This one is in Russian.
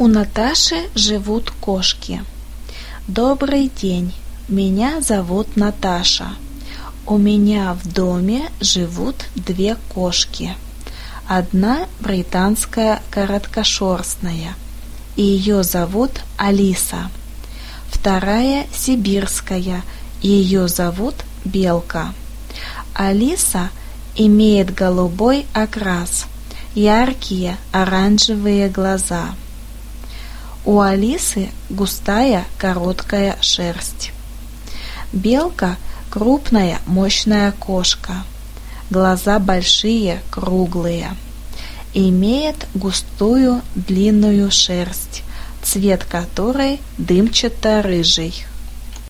У Наташи живут кошки. Добрый день, меня зовут Наташа. У меня в доме живут две кошки. Одна британская короткошерстная, ее зовут Алиса. Вторая сибирская, ее зовут Белка. Алиса имеет голубой окрас, яркие оранжевые глаза. У Алисы густая короткая шерсть. Белка – крупная мощная кошка. Глаза большие, круглые. Имеет густую длинную шерсть, цвет которой дымчато-рыжий.